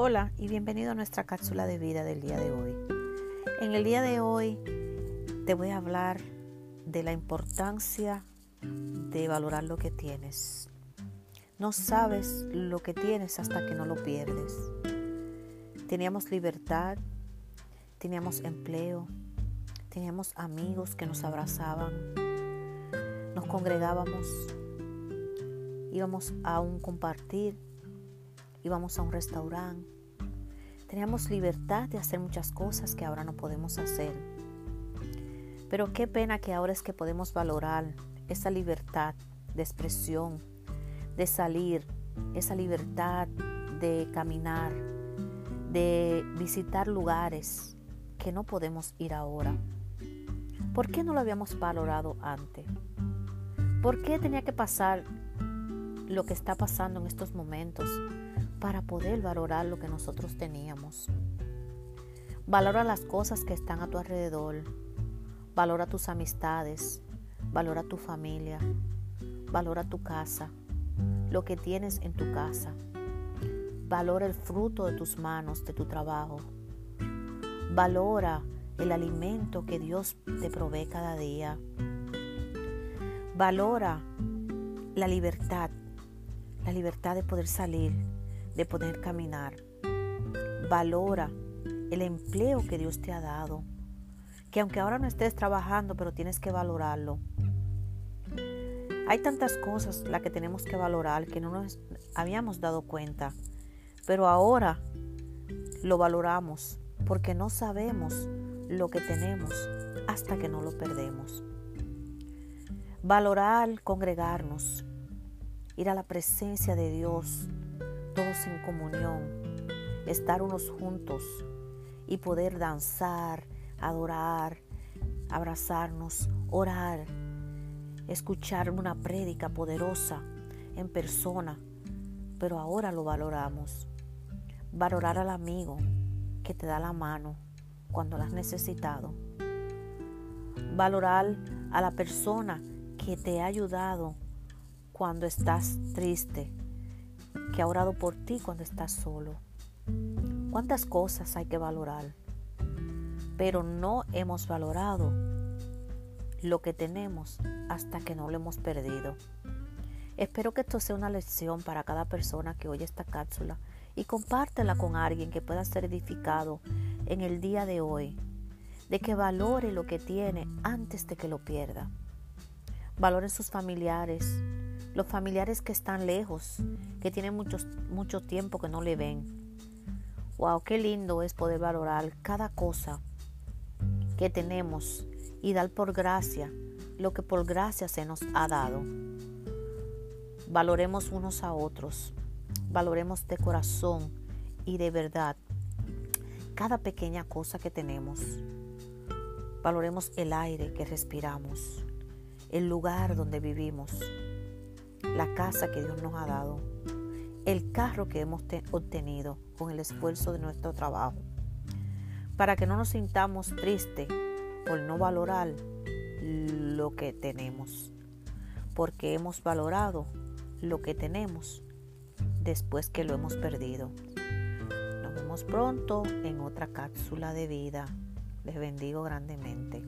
Hola y bienvenido a nuestra cápsula de vida del día de hoy. En el día de hoy te voy a hablar de la importancia de valorar lo que tienes. No sabes lo que tienes hasta que no lo pierdes. Teníamos libertad, teníamos empleo, teníamos amigos que nos abrazaban, nos congregábamos, íbamos a un compartir íbamos a un restaurante. Teníamos libertad de hacer muchas cosas que ahora no podemos hacer. Pero qué pena que ahora es que podemos valorar esa libertad de expresión, de salir, esa libertad de caminar, de visitar lugares que no podemos ir ahora. ¿Por qué no lo habíamos valorado antes? ¿Por qué tenía que pasar lo que está pasando en estos momentos para poder valorar lo que nosotros teníamos. Valora las cosas que están a tu alrededor. Valora tus amistades. Valora tu familia. Valora tu casa. Lo que tienes en tu casa. Valora el fruto de tus manos, de tu trabajo. Valora el alimento que Dios te provee cada día. Valora la libertad, la libertad de poder salir, de poder caminar. Valora el empleo que Dios te ha dado, que aunque ahora no estés trabajando, pero tienes que valorarlo. Hay tantas cosas las que tenemos que valorar que no nos habíamos dado cuenta, pero ahora lo valoramos porque no sabemos lo que tenemos hasta que no lo perdemos. Valorar congregarnos, ir a la presencia de Dios, todos en comunión, estar unos juntos y poder danzar, adorar, abrazarnos, orar, escuchar una prédica poderosa en persona, pero ahora lo valoramos. Valorar al amigo que te da la mano cuando la has necesitado. Valorar a la persona que te ha ayudado cuando estás triste, que ha orado por ti cuando estás solo. ¿Cuántas cosas hay que valorar? Pero no hemos valorado lo que tenemos hasta que no lo hemos perdido. Espero que esto sea una lección para cada persona que oye esta cápsula y compártela con alguien que pueda ser edificado en el día de hoy, de que valore lo que tiene antes de que lo pierda. Valore sus familiares, los familiares que están lejos, que tienen mucho tiempo que no le ven. Wow, qué lindo es poder valorar cada cosa que tenemos y dar por gracia lo que por gracia se nos ha dado. Valoremos unos a otros, valoremos de corazón y de verdad cada pequeña cosa que tenemos. Valoremos el aire que respiramos, el lugar donde vivimos, la casa que Dios nos ha dado, el carro que hemos obtenido con el esfuerzo de nuestro trabajo, para que no nos sintamos tristes por no valorar lo que tenemos, porque hemos valorado lo que tenemos después que lo hemos perdido. Nos vemos pronto en otra cápsula de vida. Les bendigo grandemente.